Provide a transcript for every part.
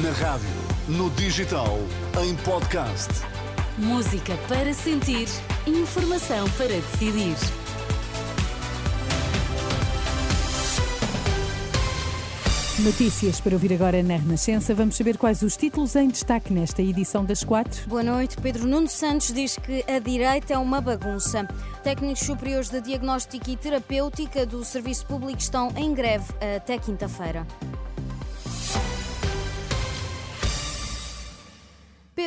Na rádio, no digital, em podcast. Música para sentir, informação para decidir. Notícias para ouvir agora na Renascença. Vamos saber quais os títulos em destaque nesta edição das quatro. Boa noite. Pedro Nuno Santos diz que a direita é uma bagunça. Técnicos superiores de diagnóstica e terapêutica do Serviço Público estão em greve até quinta-feira.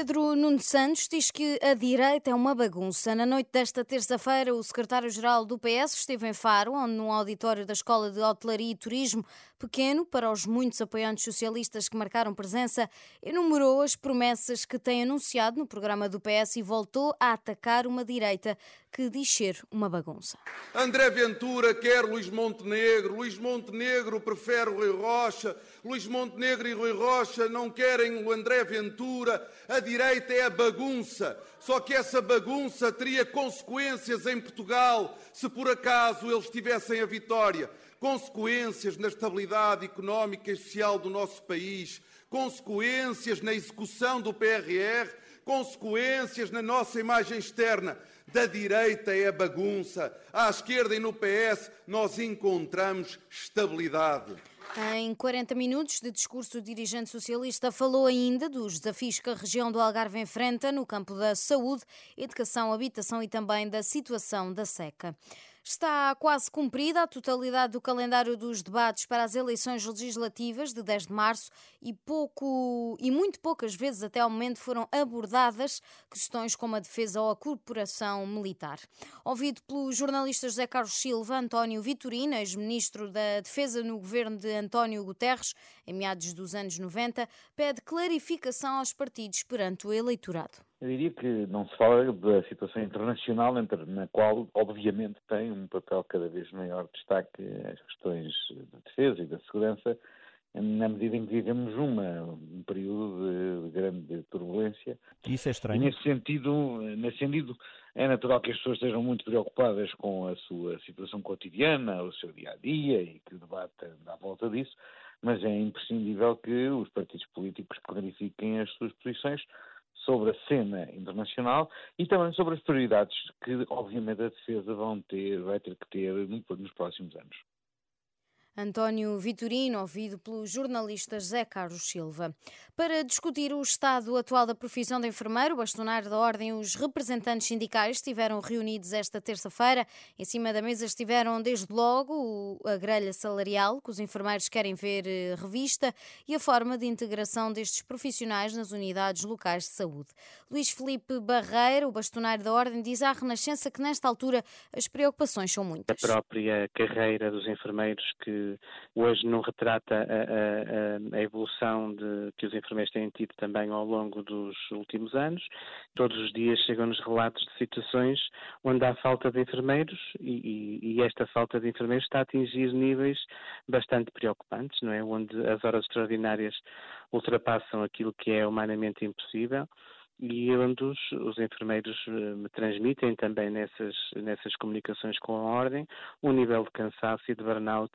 Pedro Nuno Santos diz que a direita é uma bagunça. Na noite desta terça-feira, o secretário-geral do PS esteve em Faro, onde num auditório da Escola de Hotelaria e Turismo, pequeno para os muitos apoiantes socialistas que marcaram presença, enumerou as promessas que tem anunciado no programa do PS e voltou a atacar uma direita que diz ser uma bagunça. André Ventura quer Luís Montenegro, Luís Montenegro prefere Rui Rocha, Luís Montenegro e Rui Rocha não querem o André Ventura, a direita é a bagunça. Só que essa bagunça teria consequências em Portugal se por acaso eles tivessem a vitória. Consequências na estabilidade económica e social do nosso país, consequências na execução do PRR, consequências na nossa imagem externa. Da direita é a bagunça, à esquerda e no PS nós encontramos estabilidade. Em 40 minutos de discurso, o dirigente socialista falou ainda dos desafios que a região do Algarve enfrenta no campo da saúde, educação, habitação e também da situação da seca. Está quase cumprida a totalidade do calendário dos debates para as eleições legislativas de 10 de março e pouco e muito poucas vezes até ao momento foram abordadas questões como a defesa ou a corporação militar. Ouvido pelo jornalista José Carlos Silva, António Vitorino, ex-ministro da Defesa no governo de António Guterres, em meados dos anos 90, pede clarificação aos partidos perante o eleitorado. Eu diria que não se fala da situação internacional, na qual, obviamente, tem um papel cada vez maior de destaque as questões da defesa e da segurança, na medida em que vivemos uma, um período de, de grande turbulência. Isso é estranho. E nesse sentido, nesse sentido, é natural que as pessoas estejam muito preocupadas com a sua situação cotidiana, o seu dia a dia e que o debate anda à volta disso, mas é imprescindível que os partidos políticos clarifiquem as suas posições sobre a cena internacional e também sobre as prioridades que, obviamente, a defesa vão ter, vai ter que ter nos próximos anos. António Vitorino, ouvido pelo jornalista José Carlos Silva. Para discutir o estado atual da profissão de enfermeiro, o bastonário da Ordem os representantes sindicais estiveram reunidos esta terça-feira. Em cima da mesa estiveram, desde logo, a grelha salarial, que os enfermeiros querem ver eh, revista, e a forma de integração destes profissionais nas unidades locais de saúde. Luís Felipe Barreira, o bastonário da Ordem, diz à Renascença que, nesta altura, as preocupações são muitas. A própria carreira dos enfermeiros que hoje não retrata a, a, a, evolução de, que os enfermeiros têm tido também ao longo dos últimos anos. Todos os dias chegam-nos relatos de situações onde há falta de enfermeiros e, e, e, esta falta de enfermeiros está a atingir níveis bastante preocupantes, não é? Onde as horas extraordinárias ultrapassam aquilo que é humanamente impossível e onde os, os, enfermeiros eh, me transmitem também nessas, nessas comunicações com a Ordem um nível de cansaço e de burnout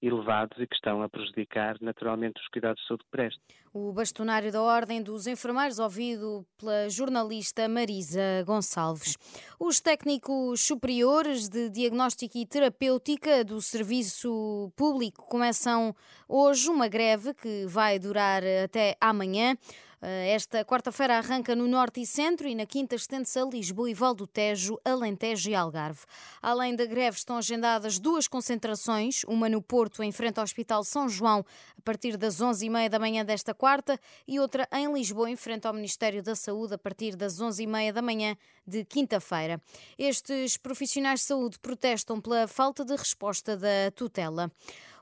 elevados e que estão a prejudicar naturalmente os cuidados de saúde que prestam. O bastonário da Ordem dos Enfermeiros, ouvido pela jornalista Marisa Gonçalves. Os técnicos superiores de diagnóstica e terapêutica do Serviço Público começam hoje uma greve que vai durar até amanhã. Eh, esta quarta-feira arranca no Norte e Centro e na quinta estende-se a Lisboa e Val do Tejo, Alentejo e Algarve. Além da greve estão agendadas duas concentrações, uma no Porto, em frente ao Hospital São João, a partir das 11h30 da manhã desta quarta, e outra em Lisboa, em frente ao Ministério da Saúde, a partir das 11h30 da manhã de quinta-feira. Estes profissionais de saúde protestam pela falta de resposta da tutela.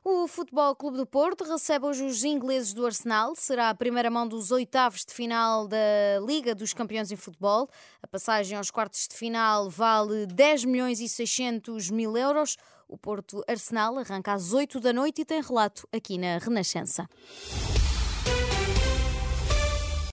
O Futebol Clube do Porto recebe hoje os ingleses do Arsenal. Será a primeira mão dos oitavos de final da Liga dos Campeões em Futebol. A passagem aos quartos de final vale 10 milhões e 600 mil euros. O Porto Arsenal arranca às 8 da noite e tem relato aqui na Renascença.